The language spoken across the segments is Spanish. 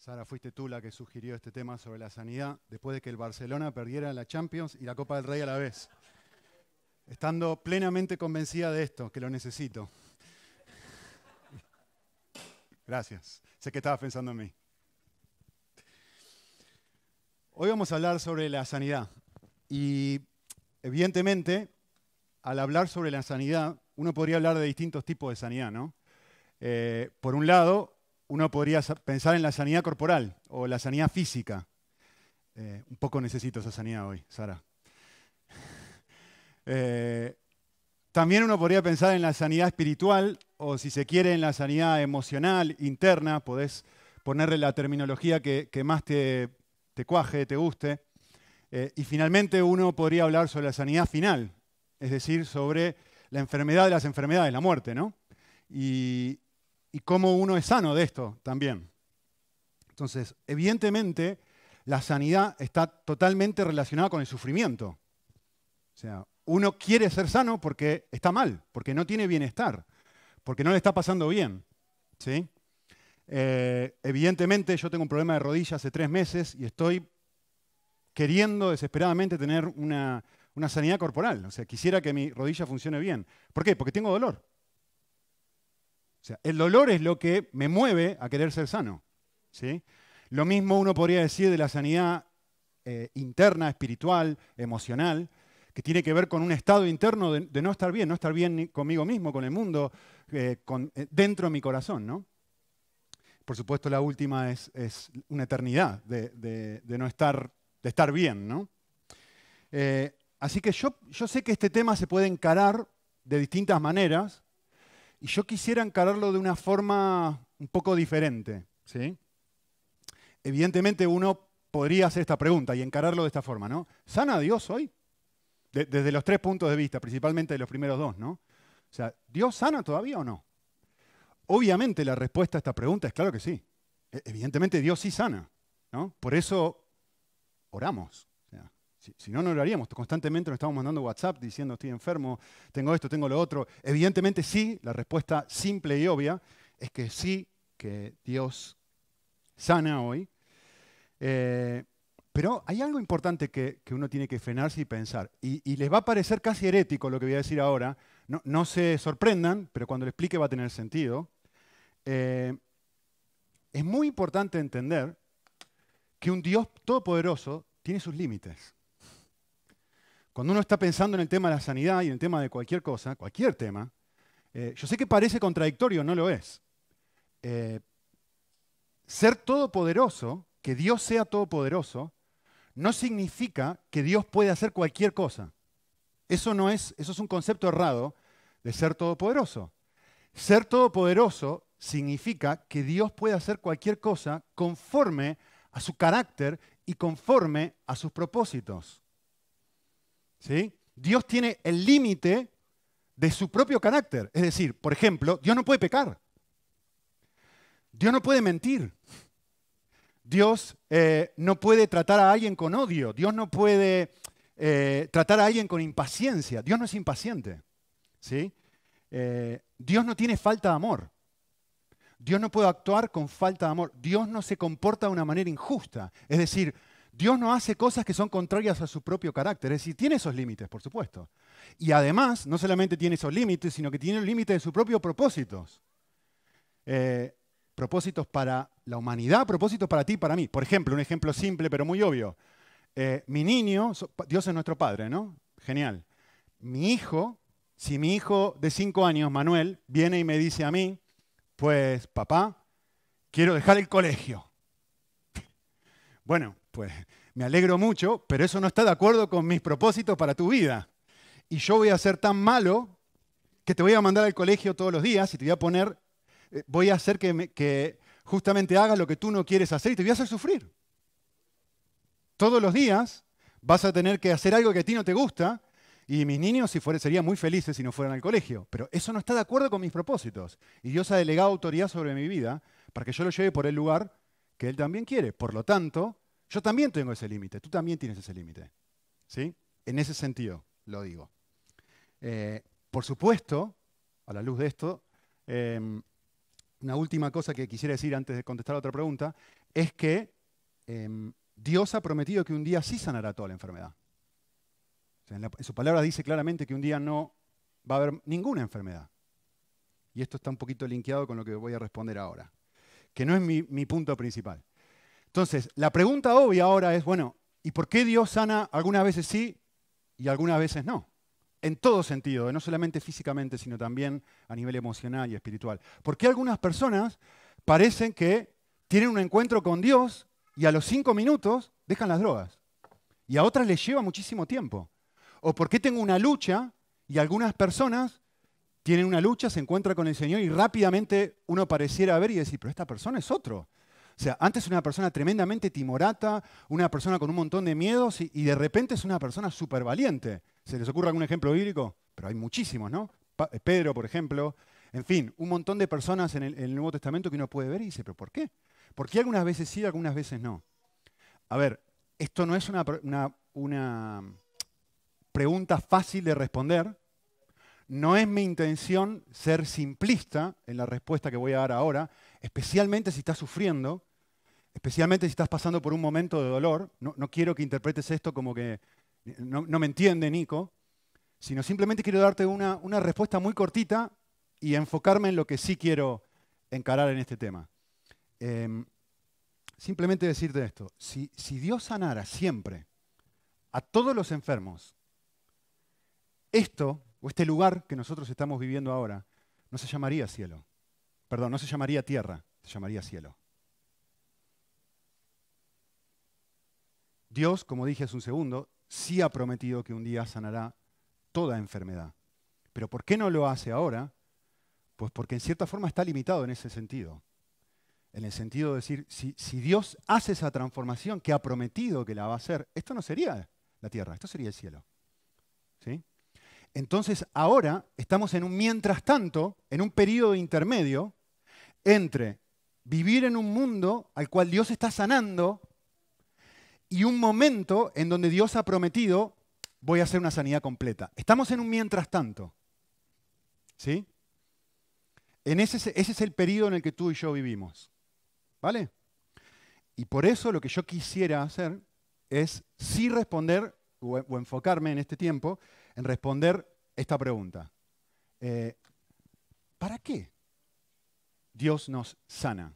Sara, fuiste tú la que sugirió este tema sobre la sanidad después de que el Barcelona perdiera la Champions y la Copa del Rey a la vez. Estando plenamente convencida de esto, que lo necesito. Gracias. Sé que estabas pensando en mí. Hoy vamos a hablar sobre la sanidad. Y evidentemente, al hablar sobre la sanidad, uno podría hablar de distintos tipos de sanidad, ¿no? Eh, por un lado, uno podría pensar en la sanidad corporal o la sanidad física. Eh, un poco necesito esa sanidad hoy, Sara. Eh, también uno podría pensar en la sanidad espiritual o si se quiere en la sanidad emocional, interna, podés ponerle la terminología que, más te, cuaje, te guste. Eh, y finalmente uno podría hablar sobre la sanidad final, es decir, sobre la enfermedad de las enfermedades, la muerte, ¿no? Y, y cómo uno es sano de esto también. Entonces, evidentemente, la sanidad está totalmente relacionada con el sufrimiento. O sea, uno quiere ser sano porque está mal, porque no tiene bienestar, porque no le está pasando bien. ¿sí? Eh, evidentemente, yo tengo un problema de rodilla hace tres meses y estoy queriendo desesperadamente tener una, una sanidad corporal. O sea, quisiera que mi rodilla funcione bien. ¿Por qué? Porque tengo dolor. O sea, el dolor es lo que me mueve a querer ser sano. ¿sí? Lo mismo uno podría decir de la sanidad eh, interna, espiritual, emocional, que tiene que ver con un estado interno de, no estar bien, no estar bien conmigo mismo, con el mundo, eh, eh, dentro de mi corazón. ¿no? Por supuesto, la última es, una eternidad de, no estar, de estar bien. ¿no? así que yo, yo sé que este tema se puede encarar de distintas maneras y yo quisiera encararlo de una forma un poco diferente. ¿sí? Evidentemente uno podría hacer esta pregunta y encararlo de esta forma, ¿no? ¿Sana Dios hoy? desde los tres puntos de vista, principalmente de los primeros dos, ¿no? O sea, ¿Dios sana todavía o no? Obviamente la respuesta a esta pregunta es claro que sí. E, evidentemente Dios sí sana, ¿no? Por eso oramos. Si, no, no lo haríamos. Constantemente nos estamos mandando WhatsApp diciendo estoy enfermo, tengo esto, tengo lo otro. Evidentemente sí, la respuesta simple y obvia es que sí, que Dios sana hoy. Eh, pero hay algo importante que, uno tiene que frenarse y pensar. Y, les va a parecer casi herético lo que voy a decir ahora. No, se sorprendan, pero cuando lo explique va a tener sentido. Eh, es muy importante entender que un Dios todopoderoso tiene sus límites. Cuando uno está pensando en el tema de la sanidad y en el tema de cualquier cosa, cualquier tema, eh, yo sé que parece contradictorio, no lo es. Eh, ser todopoderoso, que Dios sea todopoderoso, no significa que Dios puede hacer cualquier cosa. Eso no es, eso es un concepto errado de ser todopoderoso. Ser todopoderoso significa que Dios puede hacer cualquier cosa conforme a su carácter y conforme a sus propósitos. Dios tiene el límite de su propio carácter. Es decir, por ejemplo, Dios no puede pecar. Dios no puede mentir. Dios eh, no puede tratar a alguien con odio. Dios no puede eh, tratar a alguien con impaciencia. Dios no es impaciente. ¿sí? Eh, Dios no tiene falta de amor. Dios no puede actuar con falta de amor. Dios no se comporta de una manera injusta. Es decir, Dios no hace cosas que son contrarias a su propio carácter, es decir, tiene esos límites, por supuesto. Y además, no solamente tiene esos límites, sino que tiene el límite de sus propios propósitos. Eh, propósitos para la humanidad, propósitos para ti para mí. Por ejemplo, un ejemplo simple pero muy obvio. Eh, mi niño, Dios es nuestro padre, ¿no? Genial. Mi hijo, si mi hijo de cinco años, Manuel, viene y me dice a mí, pues papá, quiero dejar el colegio. Bueno, pues me alegro mucho, pero eso no está de acuerdo con mis propósitos para tu vida. Y yo voy a ser tan malo que te voy a mandar al colegio todos los días y te voy a poner, eh, voy a hacer que, que justamente hagas lo que tú no quieres hacer y te voy a hacer sufrir. Todos los días vas a tener que hacer algo que a ti no te gusta y mis niños si serían muy felices si no fueran al colegio. Pero eso no está de acuerdo con mis propósitos. Y Dios ha delegado autoridad sobre mi vida para que yo lo lleve por el lugar que Él también quiere. Por lo tanto, yo también tengo ese límite, tú también tienes ese límite. ¿sí? En ese sentido lo digo. Eh, por supuesto, a la luz de esto, em, una última cosa que quisiera decir antes de contestar a otra pregunta, es que em, Dios ha prometido que un día sí sanará toda la enfermedad. en, su palabra dice claramente que un día no va a haber ninguna enfermedad. Y esto está un poquito linkeado con lo que voy a responder ahora, que no es mi punto principal. Entonces, la pregunta obvia ahora es, bueno, ¿y por qué Dios sana algunas veces sí y algunas veces no? En todo sentido, no solamente físicamente, sino también a nivel emocional y espiritual. ¿Por qué algunas personas parecen que tienen un encuentro con Dios y a los cinco minutos dejan las drogas? Y a otras les lleva muchísimo tiempo. ¿O por qué tengo una lucha y algunas personas tienen una lucha, se encuentran con el Señor y rápidamente uno pareciera ver y decir, pero esta persona es otro? O sea, antes una persona tremendamente timorata, una persona con un montón de miedos y, de repente es una persona súper valiente. ¿Se les ocurre algún ejemplo bíblico? Pero hay muchísimos, ¿no? Eh, Pedro, por ejemplo. En fin, un montón de personas en el, Nuevo Testamento que uno puede ver y dice, ¿pero por qué? ¿Por qué algunas veces sí algunas veces no? A ver, esto no es una, una pregunta fácil de responder. No es mi intención ser simplista en la respuesta que voy a dar ahora, especialmente si estás sufriendo especialmente si estás pasando por un momento de dolor, no, quiero que interpretes esto como que no, me entiende Nico, sino simplemente quiero darte una, respuesta muy cortita y enfocarme en lo que sí quiero encarar en este tema. Em, simplemente decirte esto, si, si Dios sanara siempre a todos los enfermos, esto o este lugar que nosotros estamos viviendo ahora no se llamaría cielo. Perdón, no se llamaría tierra, se llamaría cielo. Dios, como dije hace un segundo, sí ha prometido que un día sanará toda enfermedad. Pero ¿por qué no lo hace ahora? Pues porque en cierta forma está limitado en ese sentido. En el sentido de decir, si, Dios hace esa transformación que ha prometido que la va a hacer, esto no sería la tierra, esto sería el cielo. ¿Sí? Entonces ahora estamos en un mientras tanto, en un periodo intermedio entre vivir en un mundo al cual Dios está sanando y un momento en donde Dios ha prometido, voy a hacer una sanidad completa. Estamos en un mientras tanto. ¿Sí? En ese, ese es el periodo en el que tú y yo vivimos. ¿Vale? Y por eso lo que yo quisiera hacer es sí responder o, enfocarme en este tiempo en responder esta pregunta. Eh, ¿Para qué Dios nos sana?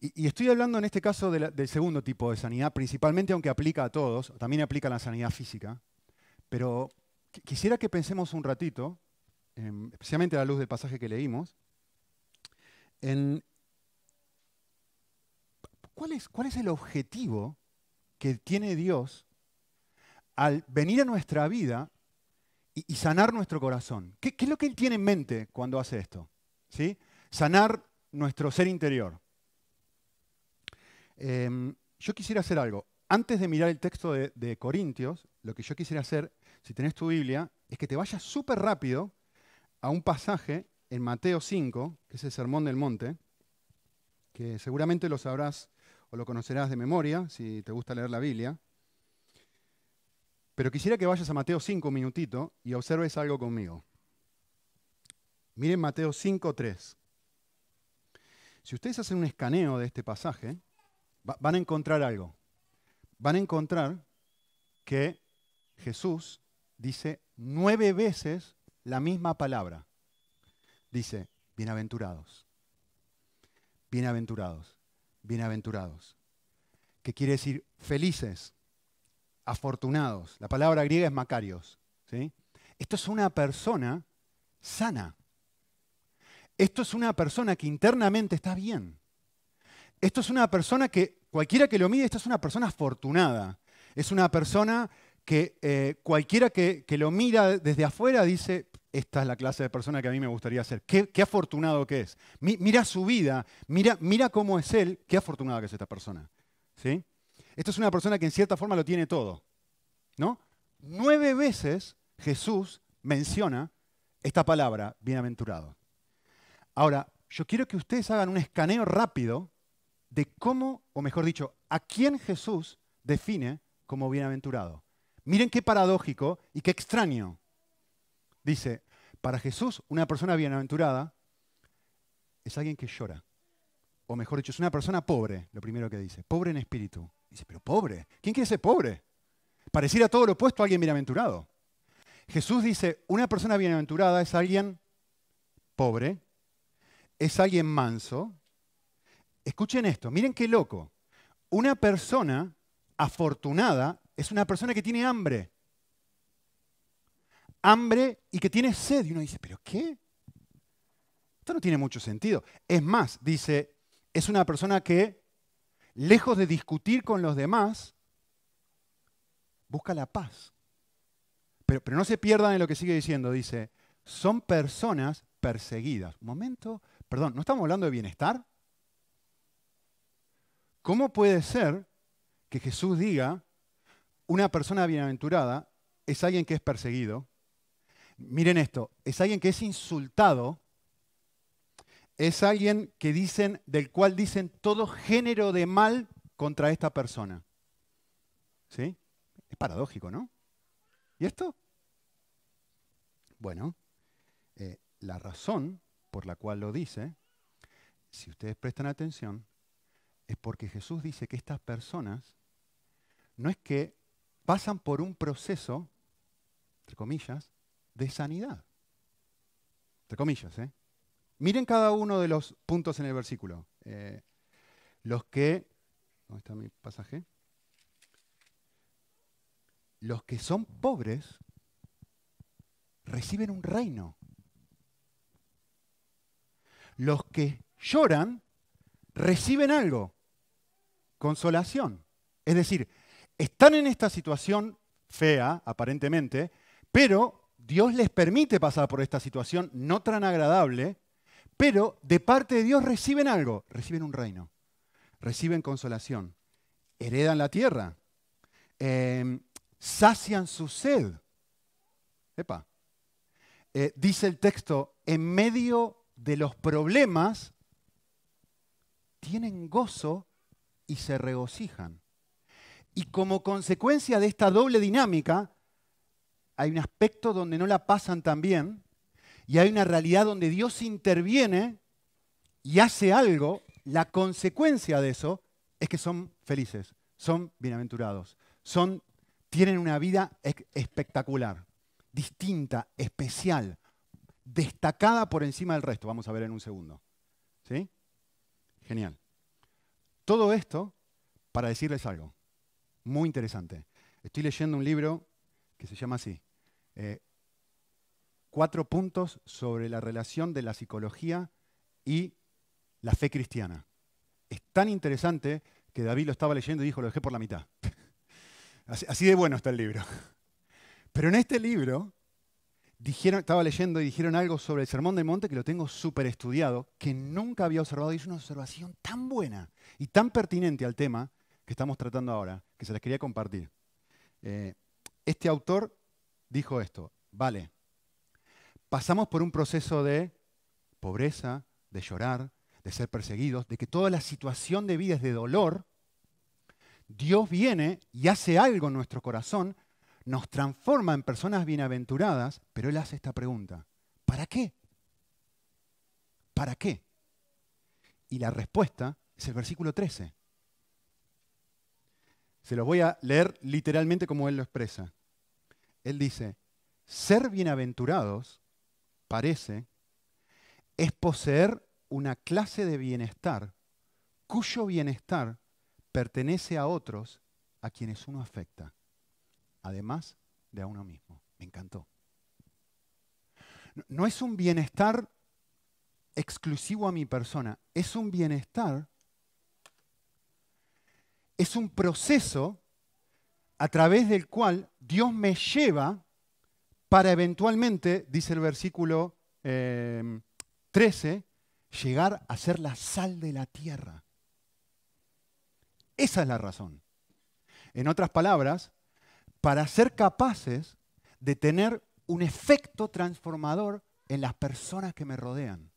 Y, estoy hablando en este caso del segundo tipo de sanidad, principalmente aunque aplica a todos, también aplica a la sanidad física, pero quisiera que pensemos un ratito, em, especialmente a la luz del pasaje que leímos, en cuál es, el objetivo que tiene Dios al venir a nuestra vida y, sanar nuestro corazón. ¿Qué, ¿Qué, es lo que Él tiene en mente cuando hace esto? ¿Sí? Sanar nuestro ser interior. Em, yo quisiera hacer algo. Antes de mirar el texto de, Corintios, lo que yo quisiera hacer, si tenés tu Biblia, es que te vayas súper rápido a un pasaje en Mateo 5, que es el Sermón del Monte, que seguramente lo sabrás o lo conocerás de memoria, si te gusta leer la Biblia. Pero quisiera que vayas a Mateo 5 un minutito y observes algo conmigo. Miren Mateo 5, 3. Si ustedes hacen un escaneo de este pasaje, van a encontrar algo. Van a encontrar que Jesús dice nueve veces la misma palabra. Dice, bienaventurados, bienaventurados, bienaventurados. ¿Qué quiere decir felices, afortunados. La palabra griega es macarios. ¿sí? Esto es una persona sana. Esto es una persona que internamente está bien. Esto es una persona que cualquiera que lo mide, esta es una persona afortunada. Es una persona que eh, cualquiera que, lo mira desde afuera dice, esta es la clase de persona que a mí me gustaría ser. Qué, afortunado que es. mira su vida, mira, mira cómo es él, qué afortunada que es esta persona. ¿Sí? Esta es una persona que en cierta forma lo tiene todo. ¿no? Nueve veces Jesús menciona esta palabra, bienaventurado. Ahora, yo quiero que ustedes hagan un escaneo rápido de cómo, o mejor dicho, a quién Jesús define como bienaventurado. Miren qué paradójico y qué extraño. Dice, para Jesús una persona bienaventurada es alguien que llora, o mejor dicho, es una persona pobre, lo primero que dice, pobre en espíritu. Dice, pero pobre, ¿quién quiere ser pobre? Pareciera todo lo opuesto a alguien bienaventurado. Jesús dice, una persona bienaventurada es alguien pobre, es alguien manso. Escuchen esto, miren qué loco. Una persona afortunada es una persona que tiene hambre. Hambre y que tiene sed. Y uno dice, ¿pero qué? Esto no tiene mucho sentido. Es más, dice, es una persona que, lejos de discutir con los demás, busca la paz. Pero, pero no se pierdan en lo que sigue diciendo. Dice, son personas perseguidas. Un momento, perdón, ¿no estamos hablando de bienestar? ¿Cómo puede ser que Jesús diga, una persona bienaventurada es alguien que es perseguido? Miren esto, es alguien que es insultado, es alguien que dicen, del cual dicen todo género de mal contra esta persona. ¿Sí? Es paradójico, ¿no? ¿Y esto? Bueno, eh, la razón por la cual lo dice, si ustedes prestan atención, es porque Jesús dice que estas personas no es que pasan por un proceso, entre comillas, de sanidad. Entre comillas, ¿eh? Miren cada uno de los puntos en el versículo. Eh, los que. ¿Dónde está mi pasaje? Los que son pobres reciben un reino. Los que lloran reciben algo, consolación. Es decir, están en esta situación fea, aparentemente, pero Dios les permite pasar por esta situación no tan agradable, pero de parte de Dios reciben algo, reciben un reino, reciben consolación, heredan la tierra, em, sacian su sed. Epa. Eh, dice el texto, en medio de los problemas, tienen gozo y se regocijan. Y como consecuencia de esta doble dinámica, hay un aspecto donde no la pasan tan bien y hay una realidad donde Dios interviene y hace algo. La consecuencia de eso es que son felices, son bienaventurados, son, tienen una vida espectacular distinta, especial, destacada por encima del resto. Vamos a ver en un segundo. ¿Sí? Genial. Todo esto para decirles algo muy interesante. Estoy leyendo un libro que se llama así. Eh, cuatro puntos sobre la relación de la psicología y la fe cristiana. Es tan interesante que David lo estaba leyendo y dijo, lo dejé por la mitad. así de bueno está el libro. Pero en este libro, dijeron, estaba leyendo y dijeron algo sobre el Sermón del Monte que lo tengo súper estudiado, que nunca había observado y es una observación tan buena y tan pertinente al tema que estamos tratando ahora, que se les quería compartir. Eh, este autor dijo esto, vale, pasamos por un proceso de pobreza, de llorar, de ser perseguidos, de que toda la situación de vida es de dolor, Dios viene y hace algo en nuestro corazón nos transforma en personas bienaventuradas, pero Él hace esta pregunta, ¿para qué? ¿Para qué? Y la respuesta es el versículo 13. Se lo voy a leer literalmente como Él lo expresa. Él dice, ser bienaventurados parece es poseer una clase de bienestar cuyo bienestar pertenece a otros a quienes uno afecta además de a uno mismo. Me encantó. No es un bienestar exclusivo a mi persona, es un bienestar, es un proceso a través del cual Dios me lleva para eventualmente, dice el versículo 13, eh, llegar a ser la sal de la tierra. Esa es la razón. En otras palabras, para ser capaces de tener un efecto transformador en las personas que me rodean.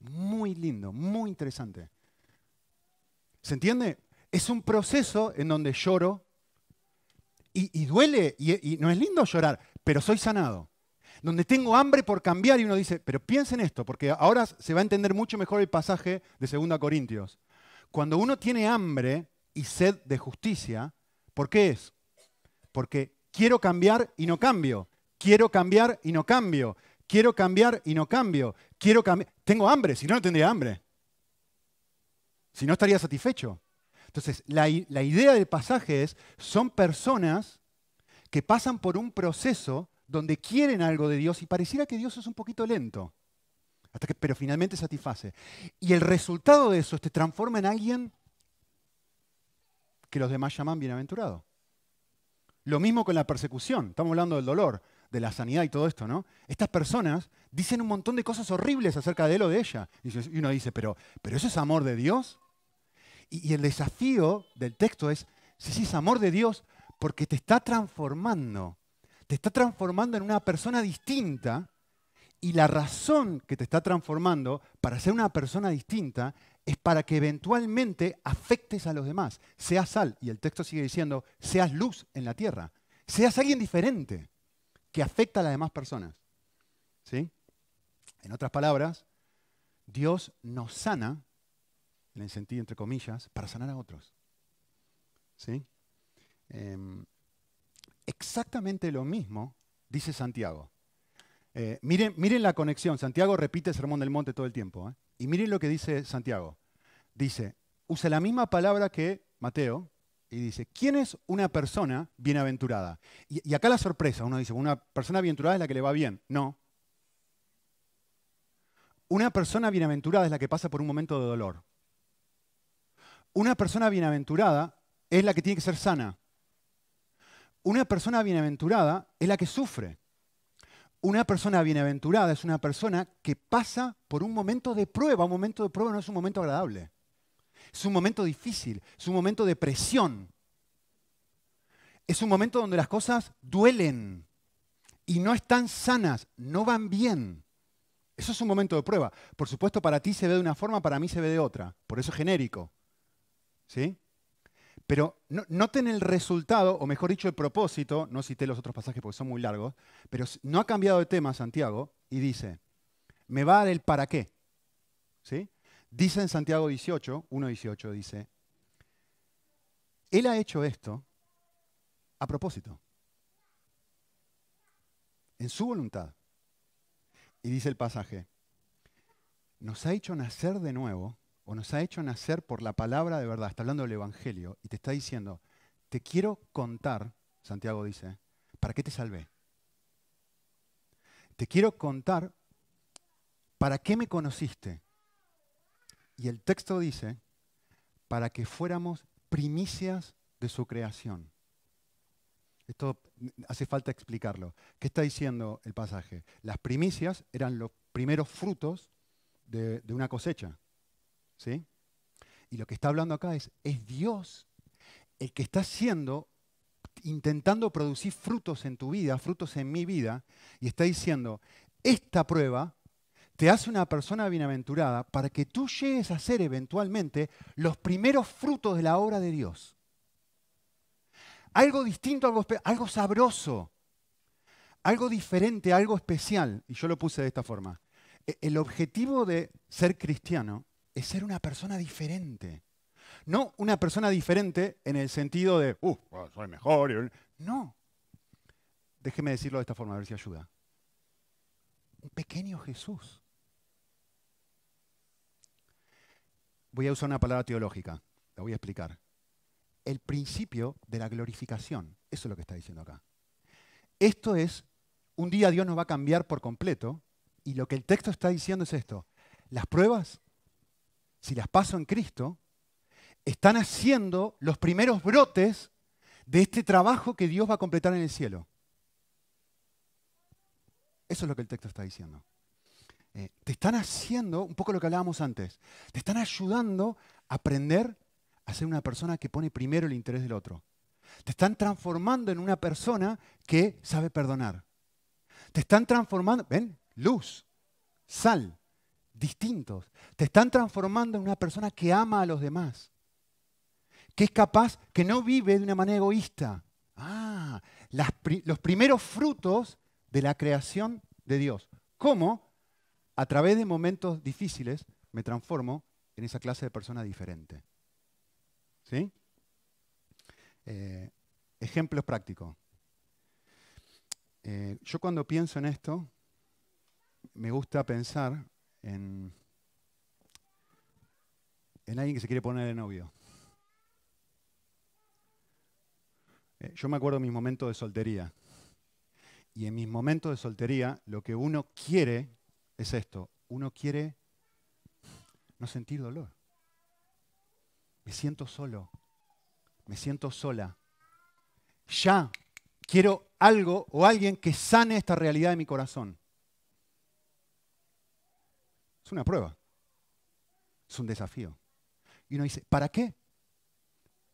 Muy lindo, muy interesante. ¿Se entiende? Es un proceso en donde lloro y, duele, y, no es lindo llorar, pero soy sanado. donde tengo hambre por cambiar y uno dice, pero piensen esto, porque ahora se va a entender mucho mejor el pasaje de 2 Corintios. Cuando uno tiene hambre y sed de justicia, ¿por qué es? Porque quiero cambiar y no cambio, quiero cambiar y no cambio, quiero cambiar y no cambio, quiero cambiar. Tengo hambre, si no, no tendría hambre. Si no, estaría satisfecho. Entonces, la, la idea del pasaje es, son personas que pasan por un proceso donde quieren algo de Dios y pareciera que Dios es un poquito lento, pero finalmente satisface. Y el resultado de eso es te transforma en alguien que los demás llaman bienaventurado. Lo mismo con la persecución, estamos hablando del dolor, de la sanidad y todo esto, ¿no? Estas personas dicen un montón de cosas horribles acerca de él o de ella. Y uno dice, pero, pero ¿eso es amor de Dios? Y, y el desafío del texto es, sí, sí, es amor de Dios porque te está transformando te está transformando en una persona distinta y la razón que te está transformando para ser una persona distinta es para que eventualmente afectes a los demás. Seas sal, y el texto sigue diciendo, seas luz en la tierra. Seas alguien diferente que afecta a las demás personas. ¿Sí? En otras palabras, Dios nos sana, en el sentido entre comillas, para sanar a otros. ¿Sí? Em, exactamente lo mismo dice Santiago. Eh, miren, miren, la conexión. Santiago repite el Sermón del Monte todo el tiempo. ¿eh? Y miren lo que dice Santiago. Dice, usa la misma palabra que Mateo y dice, ¿quién es una persona bienaventurada? Y, y acá la sorpresa, uno dice, una persona bienaventurada es la que le va bien. No. Una persona bienaventurada es la que pasa por un momento de dolor. Una persona bienaventurada es la que tiene que ser sana. Una persona bienaventurada es la que sufre. Una persona bienaventurada es una persona que pasa por un momento de prueba. Un momento de prueba no es un momento agradable. Es un momento difícil, es un momento de presión. Es un momento donde las cosas duelen y no están sanas, no van bien. Eso es un momento de prueba. Por supuesto, para ti se ve de una forma, para mí se ve de otra. Por eso es genérico. ¿Sí? Pero noten el resultado, o mejor dicho, el propósito, no cité los otros pasajes porque son muy largos, pero no ha cambiado de tema Santiago y dice, me va a dar el para qué. Dice en Santiago 18, 1.18, dice, Él ha hecho esto a propósito, en su voluntad. Y dice el pasaje, nos ha hecho nacer de nuevo o nos ha hecho nacer por la palabra de verdad, está hablando del Evangelio, y te está diciendo, te quiero contar, Santiago dice, ¿para qué te salvé? Te quiero contar para qué me conociste. Y el texto dice, para que fuéramos primicias de su creación. Esto hace falta explicarlo. ¿Qué está diciendo el pasaje? Las primicias eran los primeros frutos de, de una cosecha. Y lo que está hablando acá es, es Dios el que está haciendo, intentando producir frutos en tu vida, frutos en mi vida, y está diciendo, esta prueba te hace una persona bienaventurada para que tú llegues a ser eventualmente los primeros frutos de la obra de Dios. Algo distinto, algo, algo sabroso, algo diferente, algo especial. Y yo lo puse de esta forma. E, el objetivo de ser cristiano es ser una persona diferente. No una persona diferente en el sentido de, uh, soy mejor. No. Déjeme decirlo de esta forma, a ver si ayuda. Un pequeño Jesús. Voy a usar una palabra teológica, la voy a explicar. El principio de la glorificación. Eso es lo que está diciendo acá. Esto es, un día Dios nos va a cambiar por completo y lo que el texto está diciendo es esto. Las pruebas si las paso en Cristo, están haciendo los primeros brotes de este trabajo que Dios va a completar en el cielo. Eso es lo que el texto está diciendo. Eh, te están haciendo, un poco lo que hablábamos antes, te están ayudando a aprender a ser una persona que pone primero el interés del otro. Te están transformando en una persona que sabe perdonar. Te están transformando, ven, luz, sal, distintos. Te están transformando en una persona que ama a los demás. Que es capaz, que no vive de una manera egoísta. Ah, los primeros frutos de la creación de Dios. ¿Cómo? A través de momentos difíciles me transformo en esa clase de persona diferente. ¿Sí? Eh, ejemplos prácticos. Eh, yo cuando pienso en esto, me gusta pensar en, en alguien que se quiere poner de novio. Eh, yo me acuerdo de mis momentos de soltería. Y en mis momentos de soltería, lo que uno quiere es esto. Uno quiere no sentir dolor. Me siento solo. Me siento sola. Ya quiero algo o alguien que sane esta realidad de mi corazón. Es una prueba. Es un desafío. Y uno dice, ¿para qué?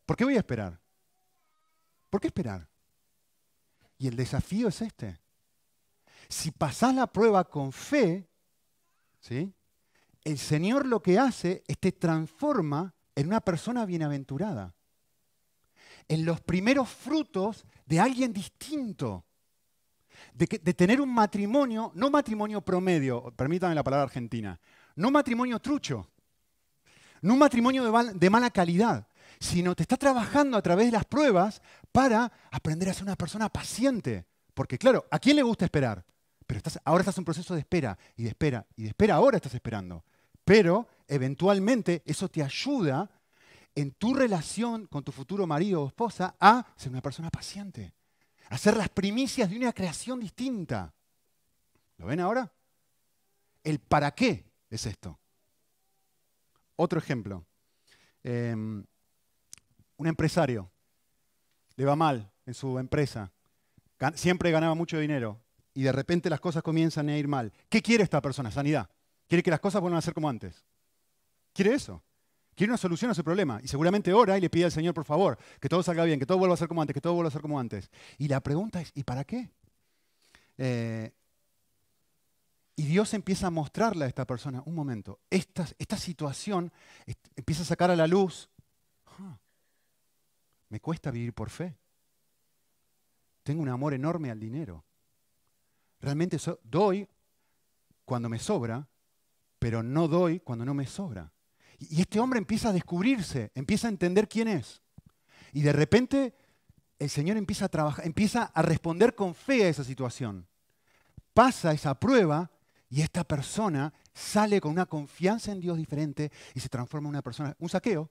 ¿Por qué voy a esperar? ¿Por qué esperar? Y el desafío es este. Si pasás la prueba con fe, ¿sí? el Señor lo que hace es te transforma en una persona bienaventurada. En los primeros frutos de alguien distinto. De, tener un matrimonio, no matrimonio promedio, permítame la palabra argentina, no matrimonio trucho, no un matrimonio de, de mala calidad, sino te está trabajando a través de las pruebas para aprender a ser una persona paciente. Porque claro, ¿a quién le gusta esperar? Pero ahora estás en un proceso de espera y de espera y de espera, ahora estás esperando. Pero eventualmente eso te ayuda en tu relación con tu futuro marido o esposa a ser una persona paciente, a ser las primicias de una creación distinta. ¿Lo ven ahora? El para qué es esto. Otro ejemplo. Em, un empresario le va mal en su empresa, siempre ganaba mucho dinero y de repente las cosas comienzan a ir mal. ¿Qué quiere esta persona? Sanidad. Quiere que las cosas vuelvan a ser como antes. Quiere eso. Quiere una solución a su problema. Y seguramente ora y le pide al Señor, por favor, que todo salga bien, que todo vuelva a ser como antes, que todo vuelva a ser como antes. Y la pregunta es, ¿y para qué? Eh, y Dios empieza a mostrarle a esta persona, un momento, esta, esta situación empieza a sacar a la luz me cuesta vivir por fe. Tengo un amor enorme al dinero. Realmente doy cuando me sobra, pero no doy cuando no me sobra. Y este hombre empieza a descubrirse, empieza a entender quién es. Y de repente el Señor empieza a trabajar, empieza a responder con fe a esa situación. Pasa esa prueba y esta persona sale con una confianza en Dios diferente y se transforma en una persona, un saqueo,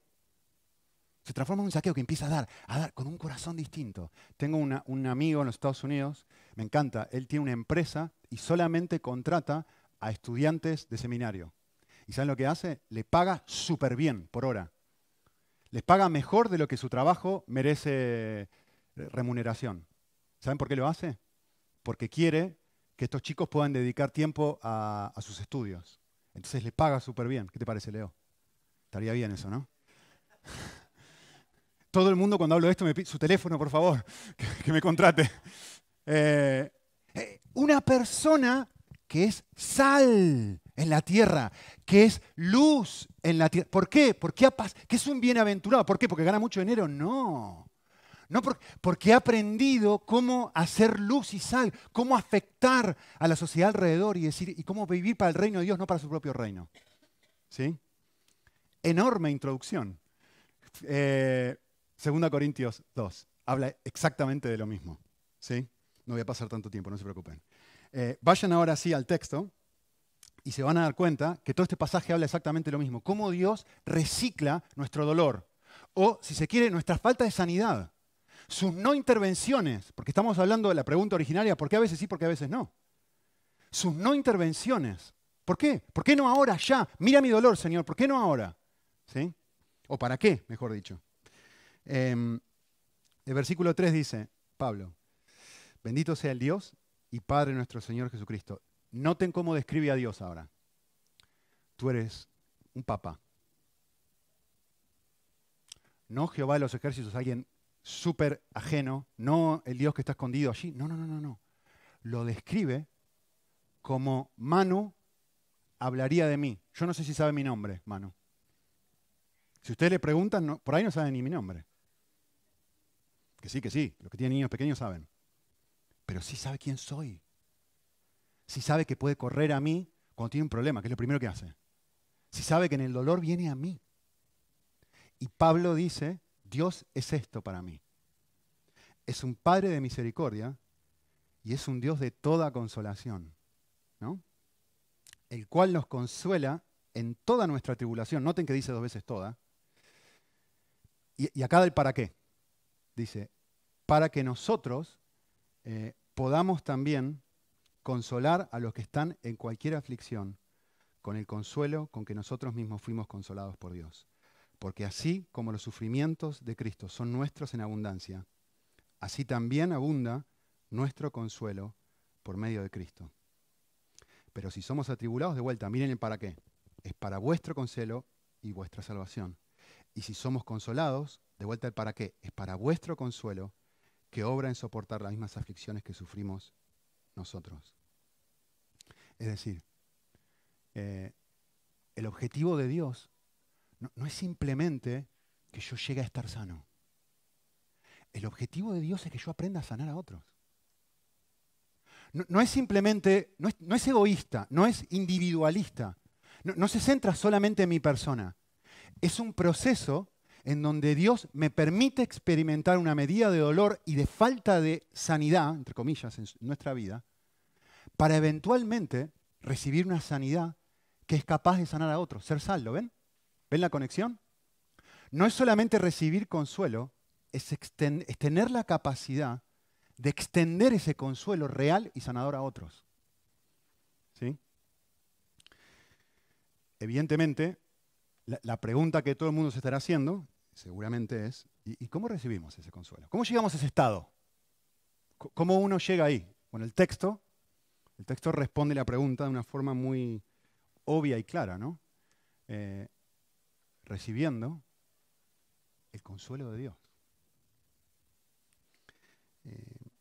se transforma en un saqueo que empieza a dar, a dar con un corazón distinto. Tengo un amigo en los Estados Unidos, me encanta, él tiene una empresa y solamente contrata a estudiantes de seminario. ¿Y saben lo que hace? Le paga súper bien por hora. Les paga mejor de lo que su trabajo merece eh, remuneración. ¿Saben por qué lo hace? Porque quiere que estos chicos puedan dedicar tiempo a, sus estudios. Entonces le paga súper bien. ¿Qué te parece, Leo? Estaría bien eso, ¿no? Todo el mundo cuando hablo de esto me pide su teléfono, por favor, que, me contrate. Eh, eh, una persona que es sal en la tierra, que es luz en la tierra. ¿Por qué? Porque que es un bienaventurado. ¿Por qué? ¿Porque gana mucho dinero? No. No porque ha aprendido cómo hacer luz y sal, cómo afectar a la sociedad alrededor y decir, y cómo vivir para el reino de Dios, no para su propio reino. ¿Sí? Enorme introducción. Eh, Corintios 2 habla exactamente de lo mismo. ¿sí? No voy a pasar tanto tiempo, no se preocupen. Eh, vayan ahora sí al texto y se van a dar cuenta que todo este pasaje habla exactamente lo mismo. Cómo Dios recicla nuestro dolor. O, si se quiere, nuestra falta de sanidad. Sus no intervenciones, porque estamos hablando de la pregunta originaria, ¿por qué a veces sí, por qué a veces no? Sus no intervenciones. ¿Por qué? ¿Por qué no ahora, ya? Mira mi dolor, Señor, ¿por qué no ahora? ¿Sí? ¿O para qué, mejor dicho? Em, el versículo 3 dice, Pablo, bendito sea el Dios y Padre nuestro Señor Jesucristo. Noten cómo describe a Dios ahora. Tú eres un papá. No Jehová de los ejércitos, alguien súper ajeno, no el Dios que está escondido allí. No, no, no, no, no. Lo describe como Manu hablaría de mí. Yo no sé si sabe mi nombre, Manu. Si ustedes le preguntan, por ahí no saben ni mi nombre. Que sí, que sí, los que tienen niños pequeños saben. Pero sí sabe quién soy. Si sabe que puede correr a mí cuando tiene un problema, que es lo primero que hace? Si sabe que en el dolor viene a mí. Y Pablo dice, Dios es esto para mí. Es un Padre de misericordia y es un Dios de toda consolación, ¿no? El cual nos consuela en toda nuestra tribulación. Noten que dice dos veces toda. Y, acá del para qué. Dice, para que nosotros eh, podamos también consolar a los que están en cualquier aflicción con el consuelo con que nosotros mismos fuimos consolados por Dios. Porque así como los sufrimientos de Cristo son nuestros en abundancia, así también abunda nuestro consuelo por medio de Cristo. Pero si somos atribulados, de vuelta, miren el para qué. Es para vuestro consuelo y vuestra salvación. Y si somos consolados, de vuelta el para qué. Es para vuestro consuelo que obra en soportar las mismas aflicciones que sufrimos nosotros. Es decir, eh, el objetivo de Dios no, es simplemente que yo llegue a estar sano. El objetivo de Dios es que yo aprenda a sanar a otros. No, es simplemente, no es, egoísta, no es individualista, no, se centra solamente en mi persona. Es un proceso en donde Dios me permite experimentar una medida de dolor y de falta de sanidad, entre comillas, en nuestra vida, para eventualmente recibir una sanidad que es capaz de sanar a otros, ser saldo, ¿ven? ¿Ven la conexión? No es solamente recibir consuelo, es, tener la capacidad de extender ese consuelo real y sanador a otros. ¿Sí? Evidentemente, la, pregunta que todo el mundo se estará haciendo, seguramente es, ¿y, cómo recibimos ese consuelo? ¿Cómo llegamos a ese estado? ¿Cómo uno llega ahí? Bueno, el texto, el texto responde la pregunta de una forma muy obvia y clara, ¿no? Eh, recibiendo el consuelo de Dios. Eh,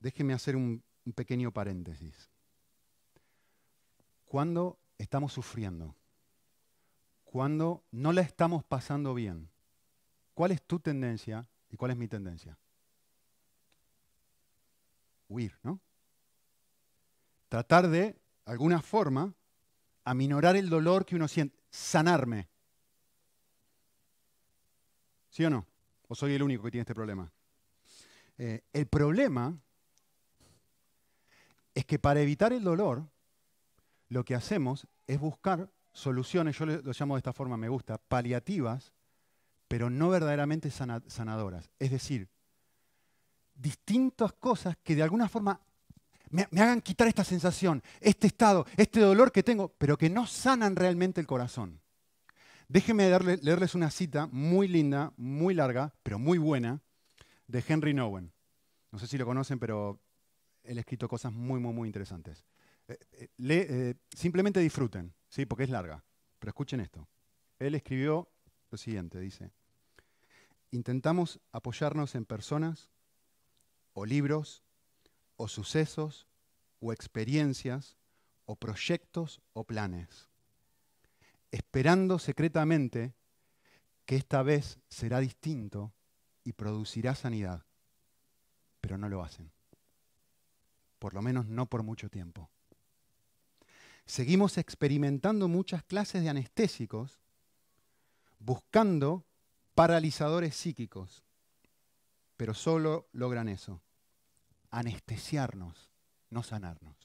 déjenme hacer un, un pequeño paréntesis. Cuando estamos sufriendo, cuando no la estamos pasando bien, ¿cuál es tu tendencia y cuál es mi tendencia? Huir, ¿no? Tratar de, alguna forma, aminorar el dolor que uno siente sanarme. ¿Sí o no? ¿O soy el único que tiene este problema? Eh, el problema es que para evitar el dolor, lo que hacemos es buscar soluciones, yo lo llamo de esta forma, me gusta, paliativas, pero no verdaderamente sanadoras. Es decir, distintas cosas que de alguna forma me, hagan quitar esta sensación, este estado, este dolor que tengo, pero que no sanan realmente el corazón. Déjenme leerles una cita muy linda, muy larga, pero muy buena, de Henry Nowen. No sé si lo conocen, pero él ha escrito cosas muy, muy, muy interesantes. Eh, eh, eh, simplemente disfruten, ¿sí? porque es larga. Pero escuchen esto. Él escribió lo siguiente, dice, intentamos apoyarnos en personas o libros o sucesos o experiencias o proyectos o planes, esperando secretamente que esta vez será distinto y producirá sanidad, pero no lo hacen, por lo menos no por mucho tiempo. Seguimos experimentando muchas clases de anestésicos buscando paralizadores psíquicos, pero solo logran eso, anestesiarnos, no sanarnos.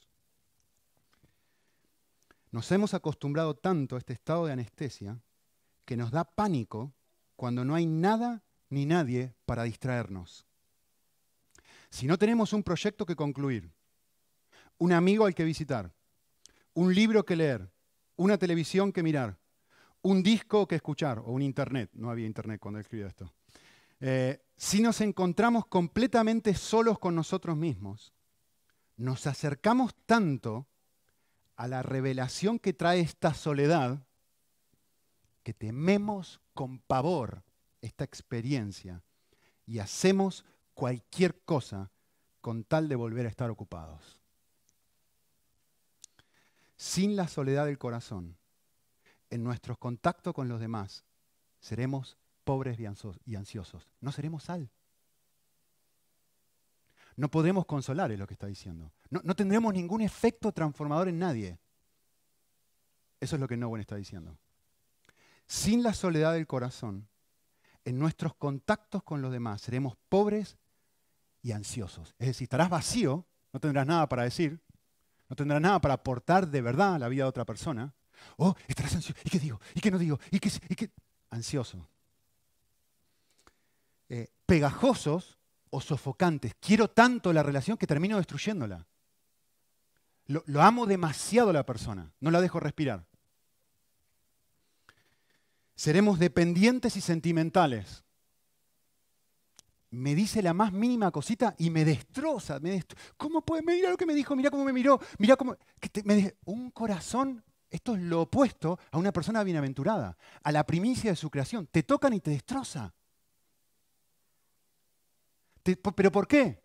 Nos hemos acostumbrado tanto a este estado de anestesia que nos da pánico cuando no hay nada ni nadie para distraernos. Si no tenemos un proyecto que concluir, un amigo al que visitar, un libro que leer, una televisión que mirar, un disco que escuchar, o un internet, no había internet cuando escribí esto, eh, si nos encontramos completamente solos con nosotros mismos, nos acercamos tanto a la revelación que trae esta soledad que tememos con pavor esta experiencia y hacemos cualquier cosa con tal de volver a estar ocupados. Sin la soledad del corazón, en nuestros contactos con los demás, seremos pobres y ansiosos. No seremos sal. no podremos consolar, es lo que está diciendo. No, tendremos ningún efecto transformador en nadie. Eso es lo que Nowen está diciendo. Sin la soledad del corazón, en nuestros contactos con los demás seremos pobres y ansiosos. Es decir, estarás vacío, no tendrás nada para decir, no tendrás nada para aportar de verdad a la vida de otra persona. Oh, estarás ansioso. ¿Y qué digo? ¿Y qué no digo? ¿Y qué? Y qué? Ansioso. Pegajosos o sofocantes. Quiero tanto la relación que termino destruyéndola. Lo, amo demasiado la persona, no la dejo respirar. Seremos dependientes y sentimentales. Me dice la más mínima cosita y me destroza. Me ¿Cómo puede? Mira lo que me dijo, mira cómo me miró, mira cómo... un corazón, esto es lo opuesto a una persona bienaventurada, a la primicia de su creación. Te tocan y te destroza. ¿Pero por qué?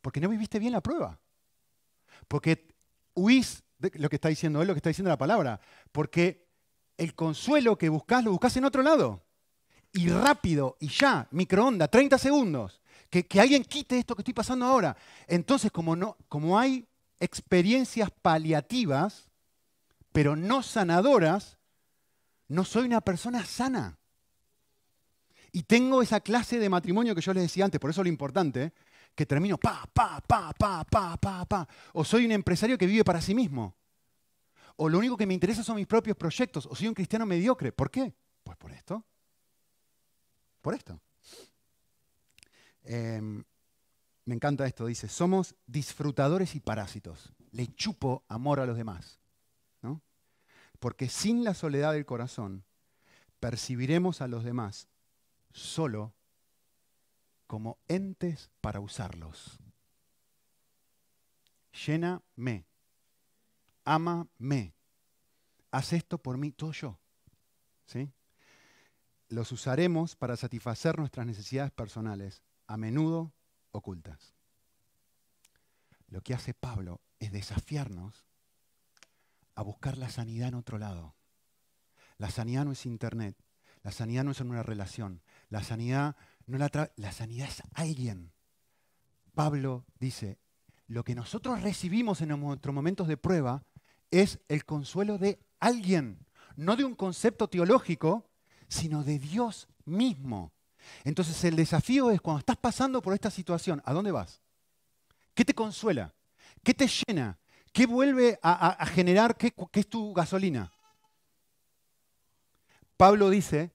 Porque no viviste bien la prueba. Porque huís de lo que está diciendo él, lo que está diciendo la palabra. Porque el consuelo que buscas lo buscas en otro lado. Y rápido, y ya, microondas, 30 segundos. Que, alguien quite esto que estoy pasando ahora. Entonces, como, no, como hay experiencias paliativas, pero no sanadoras, no soy una persona sana. Y tengo esa clase de matrimonio que yo les decía antes, por eso lo importante, que termino pa, pa, pa, pa, pa, pa, pa. O soy un empresario que vive para sí mismo o lo único que me interesa son mis propios proyectos, o soy un cristiano mediocre. ¿Por qué? Pues por esto. Por esto. Em, me encanta esto, dice, somos disfrutadores y parásitos. Le chupo amor a los demás. ¿no? Porque sin la soledad del corazón, percibiremos a los demás solo como entes para usarlos. Lléname ámame. Haz esto por mí, todo yo. ¿Sí? Los usaremos para satisfacer nuestras necesidades personales, a menudo ocultas. Lo que hace Pablo es desafiarnos a buscar la sanidad en otro lado. La sanidad no es internet, la sanidad no es en una relación, la sanidad no la, la sanidad es alguien. Pablo dice, lo que nosotros recibimos en nuestros momentos de prueba es el consuelo de alguien, no de un concepto teológico, sino de Dios mismo. Entonces el desafío es cuando estás pasando por esta situación, ¿a dónde vas? ¿Qué te consuela? ¿Qué te llena? ¿Qué vuelve a, generar? ¿Qué, ¿Qué es tu gasolina? Pablo dice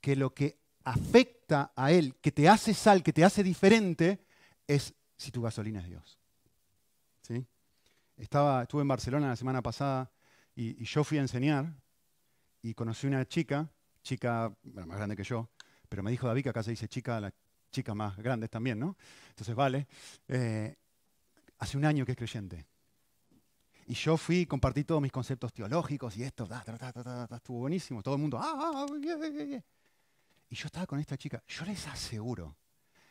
que lo que afecta a él, que te hace sal, que te hace diferente, es si tu gasolina es Dios. ¿Sí? Estaba, estuve en Barcelona la semana pasada y, yo fui a enseñar y conocí una chica, chica más grande que yo, pero me dijo David que acá se dice chica, las chicas más grandes también, ¿no? Entonces, vale. Eh, hace un año que es creyente. Y yo fui compartí todos mis conceptos teológicos y esto, estuvo buenísimo, todo el mundo, ah, y yo estaba con esta chica. Yo les aseguro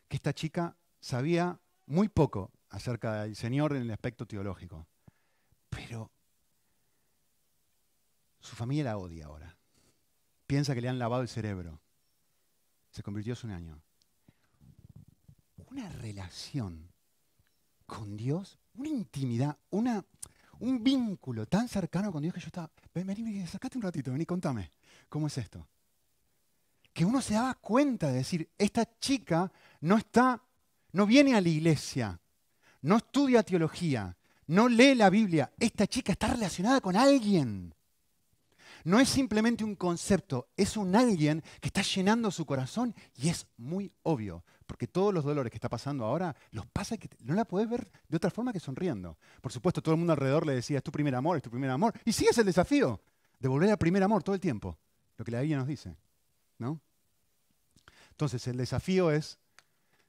que esta chica sabía muy poco acerca del Señor en el aspecto teológico. Pero su familia la odia ahora. Piensa que le han lavado el cerebro. Se convirtió hace un año. Una relación con Dios, una intimidad, una, un vínculo tan cercano con Dios que yo estaba. Ven, vení, sacate un ratito, vení, contame. ¿Cómo es esto? Que uno se daba cuenta de decir, esta chica no está, no viene a la iglesia, no estudia teología, no lee la Biblia. Esta chica está relacionada con alguien. No es simplemente un concepto, es un alguien que está llenando su corazón y es muy obvio, porque todos los dolores que está pasando ahora los pasa que no la puedes ver de otra forma que sonriendo. Por supuesto, todo el mundo alrededor le decía, es tu primer amor, es tu primer amor. Y sí es el desafío de volver al primer amor todo el tiempo, lo que la Biblia nos dice. Entonces, el desafío es,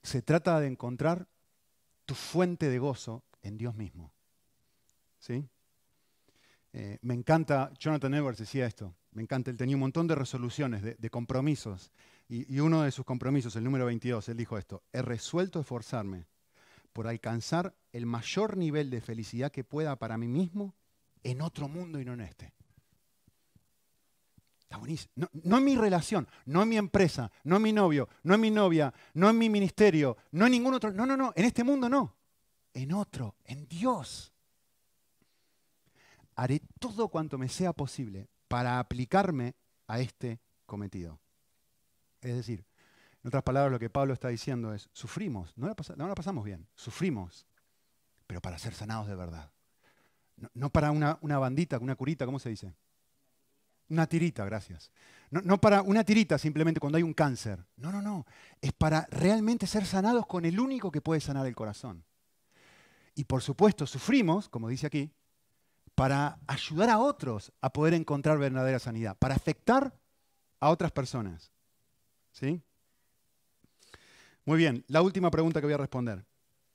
se trata de encontrar tu fuente de gozo en Dios mismo. ¿sí? Eh, me encanta, Jonathan Edwards decía esto, me encanta, él tenía un montón de resoluciones, de, compromisos, y, uno de sus compromisos, el número 22, él dijo esto, he resuelto esforzarme por alcanzar el mayor nivel de felicidad que pueda para mí mismo en otro mundo y no en este. No, no, en mi relación, no en mi empresa, no en mi novio, no en mi novia, no en mi ministerio, no en ningún otro. No, no, no, en este mundo no. En otro, en Dios. Haré todo cuanto me sea posible para aplicarme a este cometido. Es decir, en otras palabras, lo que Pablo está diciendo es, sufrimos, no la, pasamos bien, sufrimos, pero para ser sanados de verdad. No, para una, una, bandita, una curita, ¿cómo se dice? Una tirita, gracias. No, para una tirita simplemente cuando hay un cáncer. No, no, no. Es para realmente ser sanados con el único que puede sanar el corazón. Y por supuesto, sufrimos, como dice aquí, para ayudar a otros a poder encontrar verdadera sanidad, para afectar a otras personas. ¿Sí? Muy bien, la última pregunta que voy a responder.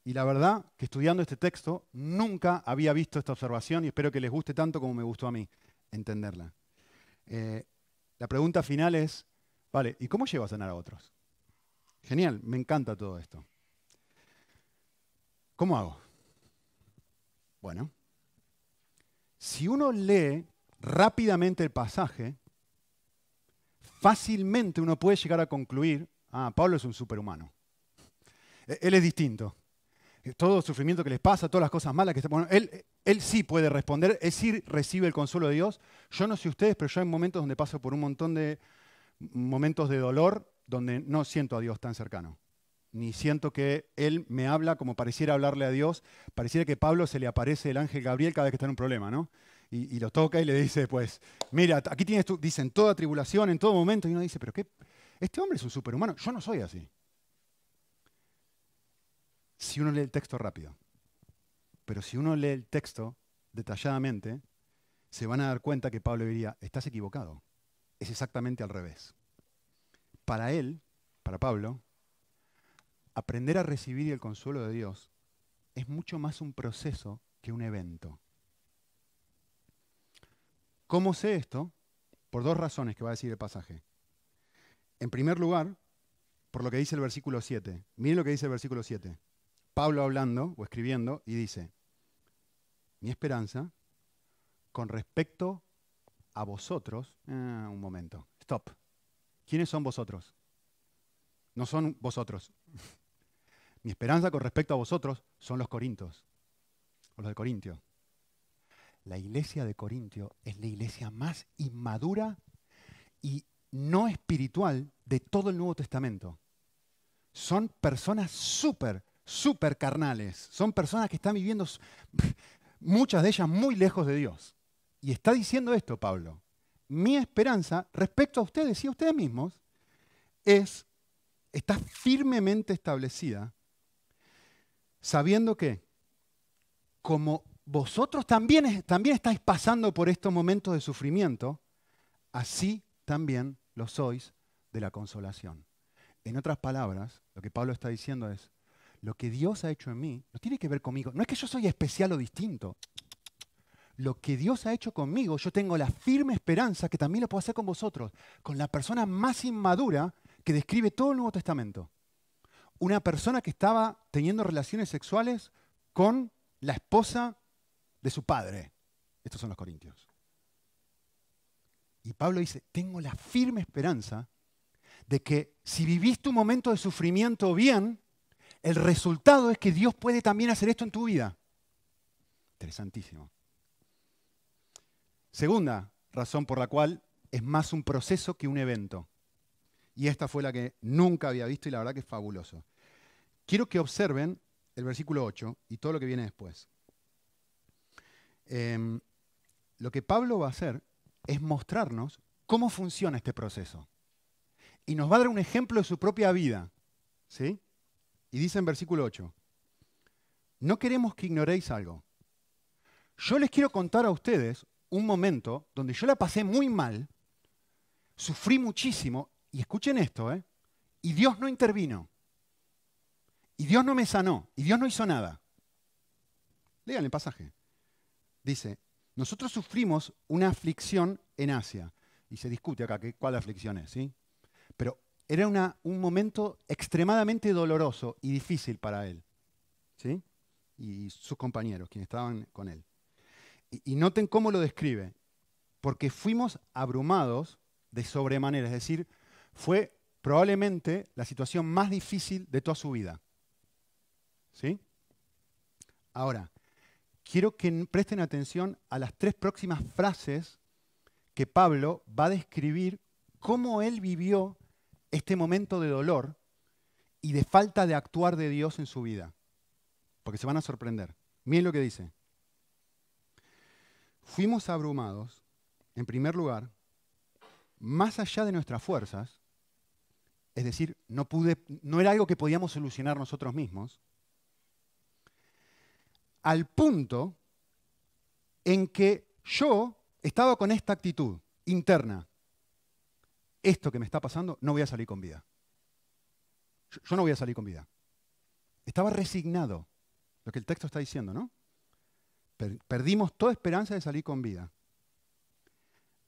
Y la verdad que estudiando este texto nunca había visto esta observación y espero que les guste tanto como me gustó a mí entenderla. Eh, la pregunta final es, vale, ¿y cómo llevo a sanar a otros? Genial, me encanta todo esto. ¿Cómo hago? Bueno, si uno lee rápidamente el pasaje, fácilmente uno puede llegar a concluir, ah, Pablo es un superhumano. E-, él es distinto. Todo el sufrimiento que les pasa, todas las cosas malas que bueno, él, él sí puede responder, él sí recibe el consuelo de Dios. Yo no sé ustedes, pero yo hay momentos donde paso por un montón de momentos de dolor donde no siento a Dios tan cercano. Ni siento que Él me habla como pareciera hablarle a Dios. Pareciera que Pablo se le aparece el ángel Gabriel cada vez que está en un problema, ¿no? y, lo toca y le dice, pues, mira, aquí tienes tú, dicen toda tribulación, en todo momento, y uno dice, pero qué, este hombre es un superhumano, yo no soy así. Si uno lee el texto rápido, pero si uno lee el texto detalladamente, se van a dar cuenta que Pablo diría, estás equivocado, es exactamente al revés. Para él, para Pablo, aprender a recibir el consuelo de Dios es mucho más un proceso que un evento. ¿Cómo sé esto? Por dos razones que va a decir el pasaje. En primer lugar, por lo que dice el versículo 7. Miren lo que dice el versículo 7. Pablo hablando o escribiendo y dice, mi esperanza con respecto a vosotros, ah, un momento, stop. ¿Quiénes son vosotros? No son vosotros. mi esperanza con respecto a vosotros son los corintios, o los de Corintio la iglesia de Corintio es la iglesia más inmadura y no espiritual de todo el Nuevo Testamento. Son personas súper, súper carnales. Son personas que están viviendo, muchas de ellas muy lejos de Dios. Y está diciendo esto Pablo. Mi esperanza respecto a ustedes y a ustedes mismos es, está firmemente establecida, sabiendo que como vosotros también, también estáis pasando por estos momentos de sufrimiento, así también lo sois de la consolación. En otras palabras, lo que Pablo está diciendo es, lo que Dios ha hecho en mí no tiene que ver conmigo. No es que yo soy especial o distinto. Lo que Dios ha hecho conmigo, yo tengo la firme esperanza que también lo puedo hacer con vosotros, con la persona más inmadura que describe todo el Nuevo Testamento. Una persona que estaba teniendo relaciones sexuales con la esposa de su padre. Estos son los corintios. Y Pablo dice, tengo la firme esperanza de que si viviste un momento de sufrimiento bien, el resultado es que Dios puede también hacer esto en tu vida. Interesantísimo. Segunda razón por la cual es más un proceso que un evento. Y esta fue la que nunca había visto y la verdad que es fabuloso. Quiero que observen el versículo 8 y todo lo que viene después. Em, lo que Pablo va a hacer es mostrarnos cómo funciona este proceso. Y nos va a dar un ejemplo de su propia vida. ¿sí? Y dice en versículo 8, no queremos que ignoréis algo. Yo les quiero contar a ustedes un momento donde yo la pasé muy mal, sufrí muchísimo, y escuchen esto, ¿eh? y Dios no intervino. Y Dios no me sanó, y Dios no hizo nada. Lean el pasaje. Dice, nosotros sufrimos una aflicción en Asia. Y se discute acá cuál aflicción es, ¿sí? Pero era un momento extremadamente doloroso y difícil para él, ¿sí? Y sus compañeros, quienes estaban con él. Y, noten cómo lo describe. Porque fuimos abrumados de sobremanera, es decir, fue probablemente la situación más difícil de toda su vida. ¿Sí? Ahora, quiero que presten atención a las tres próximas frases que Pablo va a describir cómo él vivió este momento de dolor y de falta de actuar de Dios en su vida. Porque se van a sorprender. Miren lo que dice. Fuimos abrumados, en primer lugar, más allá de nuestras fuerzas, es decir, no, no era algo que podíamos solucionar nosotros mismos, al punto en que yo estaba con esta actitud interna. Esto que me está pasando, no voy a salir con vida. Yo no voy a salir con vida. Estaba resignado, lo que el texto está diciendo, ¿no? Perdimos toda esperanza de salir con vida.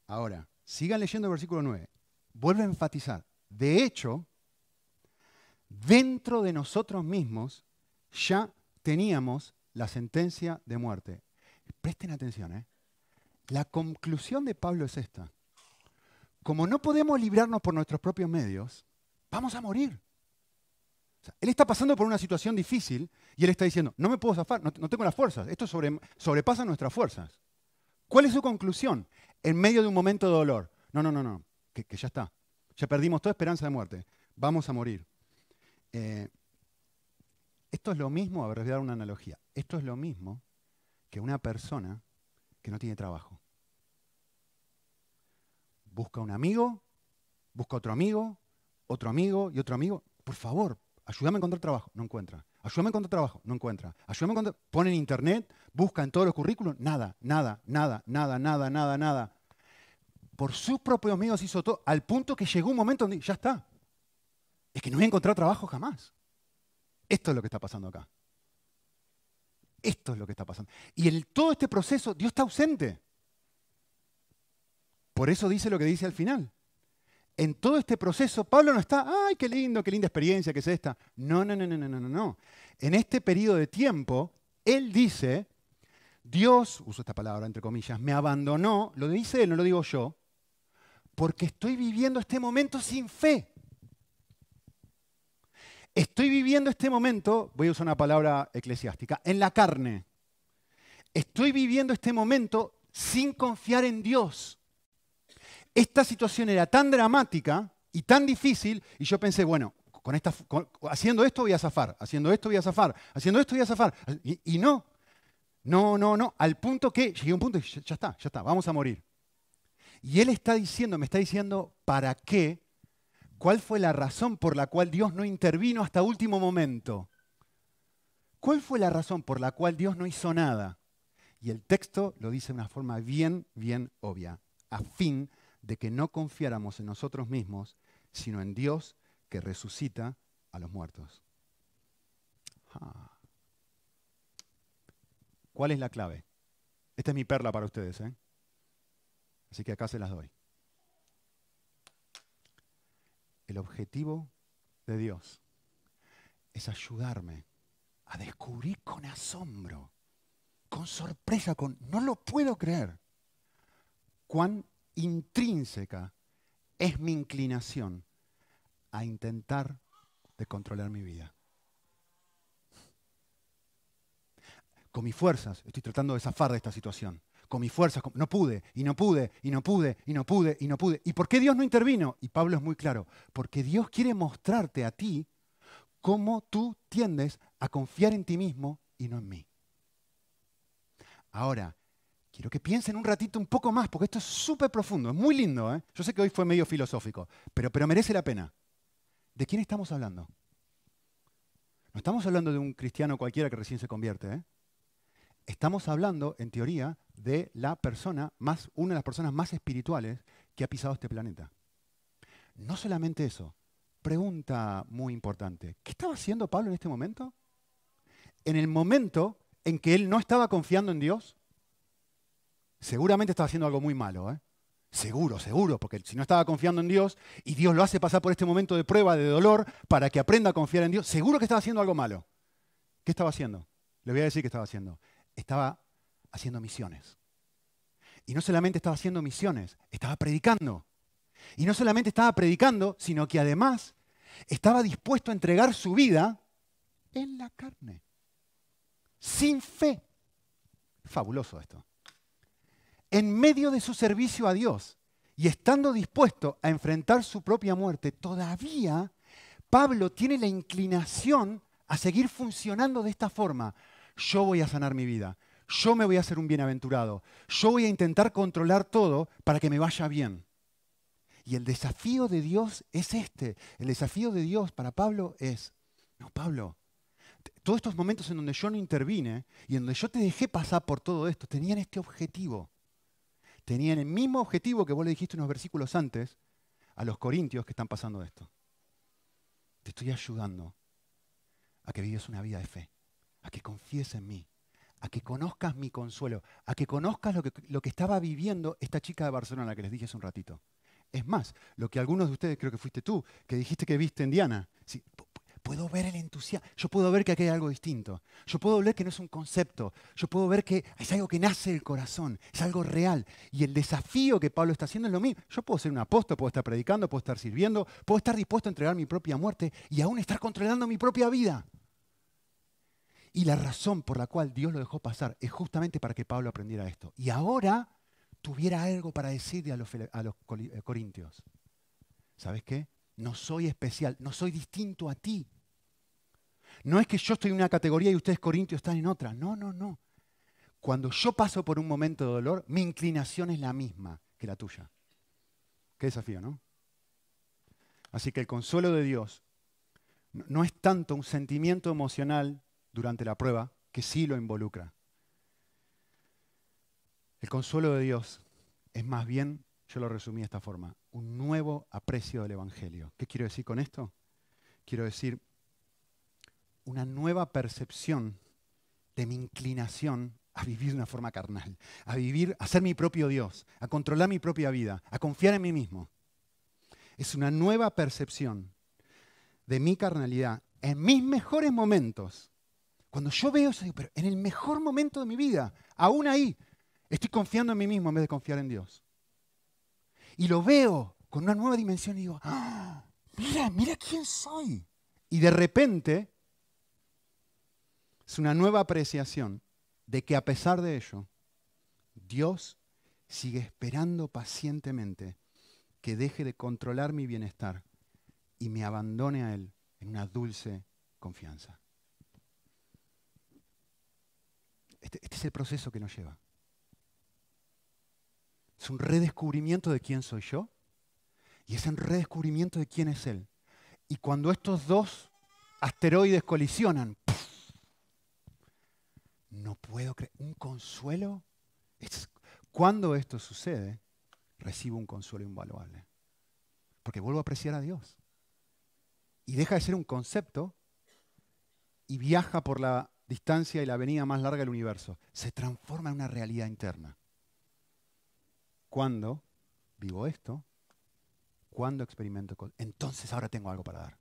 Ahora, sigan leyendo el versículo 9. Vuelve a enfatizar. De hecho, dentro de nosotros mismos ya teníamos la sentencia de muerte. Presten atención, ¿eh? La conclusión de Pablo es esta. Como no podemos librarnos por nuestros propios medios, vamos a morir. él está pasando por una situación difícil y él está diciendo, no me puedo zafar, no, tengo las fuerzas, esto sobrepasa nuestras fuerzas. ¿Cuál es su conclusión? En medio de un momento de dolor. No, no, no, no, que, ya está. Ya perdimos toda esperanza de muerte. Vamos a morir. Eh, esto es lo mismo, a ver, voy a dar una analogía. Esto es lo mismo que una persona que no tiene trabajo. Busca un amigo, busca otro amigo, otro amigo y otro amigo. Por favor, ayúdame a encontrar trabajo. No encuentra. Ayúdame a encontrar trabajo. No encuentra. Ayúdame a encontrar. Pone en internet, busca en todos los currículos. Nada, nada, nada, nada, nada, nada, nada. Por sus propios amigos hizo todo, al punto que llegó un momento donde ya está. Es que no voy a encontrar trabajo jamás. Esto es lo que está pasando acá. Esto es lo que está pasando. Y en todo este proceso Dios está ausente. Por eso dice lo que dice al final. En todo este proceso Pablo no está, ay, qué lindo, qué linda experiencia que es esta. No, no, no, no, no, no, no. En este periodo de tiempo, él dice, Dios, uso esta palabra entre comillas, me abandonó, lo dice él, no lo digo yo, porque estoy viviendo este momento sin fe. Estoy viviendo este momento, voy a usar una palabra eclesiástica, en la carne. Estoy viviendo este momento sin confiar en Dios. Esta situación era tan dramática y tan difícil y yo pensé, bueno, haciendo esto voy a zafar, haciendo esto voy a zafar, haciendo esto voy a zafar. Y, no, no, no, no, al punto que llegué a un punto y ya está, ya está, vamos a morir. Y él está diciendo, me está diciendo, ¿para qué ¿Cuál fue la razón por la cual Dios no intervino hasta último momento? ¿Cuál fue la razón por la cual Dios no hizo nada? Y el texto lo dice de una forma bien, bien obvia, a fin de que no confiáramos en nosotros mismos, sino en Dios que resucita a los muertos. Ah. ¿Cuál es la clave? Esta es mi perla para ustedes, ¿eh? así que acá se las doy. El objetivo de Dios es ayudarme a descubrir con asombro, con sorpresa, con no lo puedo creer, cuán intrínseca es mi inclinación a intentar de controlar mi vida. Con mis fuerzas estoy tratando de zafar de esta situación con mis fuerzas, no pude, y no pude, y no pude, y no pude, y no pude. ¿Y por qué Dios no intervino? Y Pablo es muy claro, porque Dios quiere mostrarte a ti cómo tú tiendes a confiar en ti mismo y no en mí. Ahora, quiero que piensen un ratito un poco más, porque esto es súper profundo, es muy lindo. ¿eh? Yo sé que hoy fue medio filosófico, pero, pero merece la pena. ¿De quién estamos hablando? No estamos hablando de un cristiano cualquiera que recién se convierte. ¿eh? Estamos hablando, en teoría, de la persona más, una de las personas más espirituales que ha pisado este planeta. No solamente eso, pregunta muy importante. ¿Qué estaba haciendo Pablo en este momento? En el momento en que él no estaba confiando en Dios, seguramente estaba haciendo algo muy malo. ¿eh? Seguro, seguro, porque si no estaba confiando en Dios y Dios lo hace pasar por este momento de prueba, de dolor, para que aprenda a confiar en Dios, seguro que estaba haciendo algo malo. ¿Qué estaba haciendo? Le voy a decir qué estaba haciendo estaba haciendo misiones. Y no solamente estaba haciendo misiones, estaba predicando. Y no solamente estaba predicando, sino que además estaba dispuesto a entregar su vida en la carne, sin fe. Fabuloso esto. En medio de su servicio a Dios y estando dispuesto a enfrentar su propia muerte, todavía Pablo tiene la inclinación a seguir funcionando de esta forma. Yo voy a sanar mi vida, yo me voy a hacer un bienaventurado, yo voy a intentar controlar todo para que me vaya bien. Y el desafío de Dios es este. El desafío de Dios para Pablo es, no, Pablo, todos estos momentos en donde yo no intervine y en donde yo te dejé pasar por todo esto, tenían este objetivo. Tenían el mismo objetivo que vos le dijiste unos versículos antes a los corintios que están pasando esto. Te estoy ayudando a que vivas una vida de fe, a que confíes en mí, a que conozcas mi consuelo, a que conozcas lo que, lo que estaba viviendo esta chica de Barcelona que les dije hace un ratito. Es más, lo que algunos de ustedes, creo que fuiste tú, que dijiste que viste en Diana. Puedo ver el entusiasmo, yo puedo ver que aquí hay algo distinto, yo puedo ver que no es un concepto, yo puedo ver que es algo que nace del corazón, es algo real. Y el desafío que Pablo está haciendo es lo mismo. Yo puedo ser un apóstol, puedo estar predicando, puedo estar sirviendo, puedo estar dispuesto a entregar mi propia muerte y aún estar controlando mi propia vida. Y la razón por la cual Dios lo dejó pasar es justamente para que Pablo aprendiera esto. Y ahora tuviera algo para decirle a los, a los eh, corintios. ¿Sabes qué? No soy especial, no soy distinto a ti. No es que yo estoy en una categoría y ustedes corintios están en otra. No, no, no. Cuando yo paso por un momento de dolor, mi inclinación es la misma que la tuya. Qué desafío, ¿no? Así que el consuelo de Dios no es tanto un sentimiento emocional durante la prueba, que sí lo involucra. El consuelo de Dios es más bien, yo lo resumí de esta forma, un nuevo aprecio del Evangelio. ¿Qué quiero decir con esto? Quiero decir una nueva percepción de mi inclinación a vivir de una forma carnal, a vivir, a ser mi propio Dios, a controlar mi propia vida, a confiar en mí mismo. Es una nueva percepción de mi carnalidad en mis mejores momentos. Cuando yo veo eso, digo, pero en el mejor momento de mi vida, aún ahí, Estoy confiando en mí mismo en vez de confiar en Dios. Y lo veo con una nueva dimensión y digo, ¡Ah! mira, mira quién soy. Y de repente es una nueva apreciación de que a pesar de ello, Dios sigue esperando pacientemente que deje de controlar mi bienestar y me abandone a Él en una dulce confianza. Este, este es el proceso que nos lleva. Es un redescubrimiento de quién soy yo y es un redescubrimiento de quién es Él. Y cuando estos dos asteroides colisionan, un consuelo. Cuando esto sucede, recibo un consuelo invaluable. Porque vuelvo a apreciar a Dios. Y deja de ser un concepto y viaja por la distancia y la avenida más larga del universo. Se transforma en una realidad interna. Cuando vivo esto, cuando experimento, entonces ahora tengo algo para dar.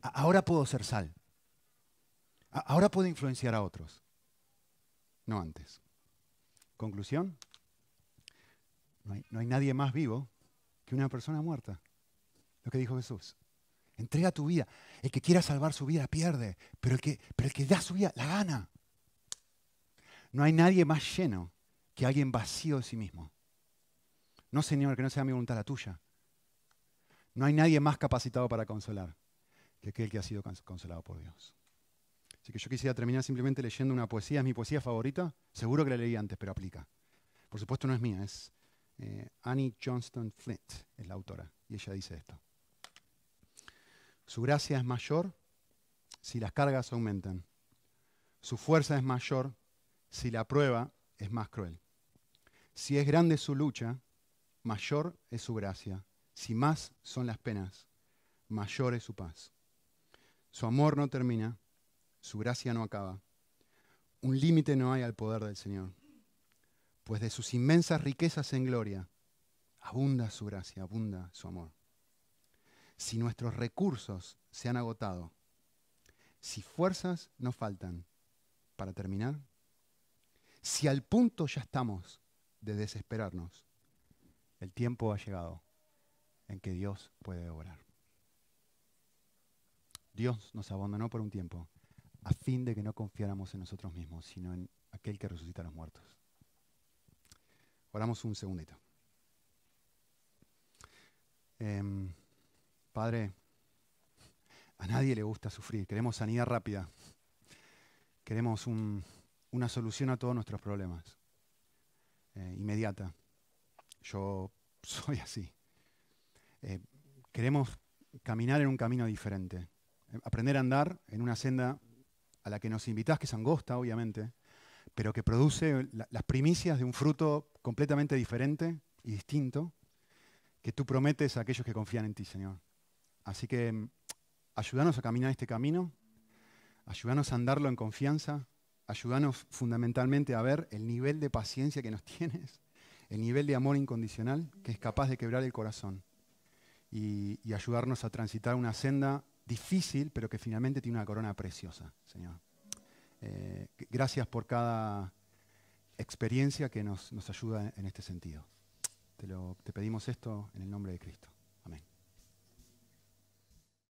Ahora puedo ser sal. Ahora puedo influenciar a otros. No antes. Conclusión. No hay, nadie más vivo que una persona muerta. Lo que dijo Jesús. Entrega tu vida. El que quiera salvar su vida pierde, pero el que, pero el que da su vida la gana. No hay nadie más lleno que alguien vacío de sí mismo. No, Señor, que no sea mi voluntad la tuya. No hay nadie más capacitado para consolar que aquel que ha sido consolado por Dios. Así que yo quisiera terminar simplemente leyendo una poesía, es mi poesía favorita, seguro que la leí antes, pero aplica. Por supuesto no es mía, es eh, Annie Johnston Flint, es la autora, y ella dice esto. Su gracia es mayor si las cargas aumentan. Su fuerza es mayor si la prueba es más cruel. Si es grande su lucha, mayor es su gracia. Si más son las penas, mayor es su paz. Su amor no termina, su gracia no acaba. Un límite no hay al poder del Señor, pues de sus inmensas riquezas en gloria, abunda su gracia, abunda su amor. Si nuestros recursos se han agotado, si fuerzas nos faltan para terminar, si al punto ya estamos de desesperarnos, el tiempo ha llegado en que Dios puede obrar. Dios nos abandonó por un tiempo a fin de que no confiáramos en nosotros mismos, sino en aquel que resucita a los muertos. Oramos un segundito. Em, padre, a nadie le gusta sufrir, queremos sanidad rápida, queremos una solución a todos nuestros problemas, eh, inmediata. Yo soy así. Eh, queremos caminar en un camino diferente, aprender a andar en una senda a la que nos invitás, que es angosta, obviamente, pero que produce las primicias de un fruto completamente diferente y distinto que tú prometes a aquellos que confían en ti, Señor. Así que mm, ayúdanos a caminar este camino, ayúdanos a andarlo en confianza, ayúdanos fundamentalmente a ver el nivel de paciencia que nos tienes, el nivel de amor incondicional que es capaz de quebrar el corazón y, ayudarnos a transitar una senda difícil, pero que finalmente tiene una corona preciosa, Señor. Eh, gracias por cada experiencia que nos, nos ayuda en este sentido. Te, lo, te pedimos esto en el nombre de Cristo.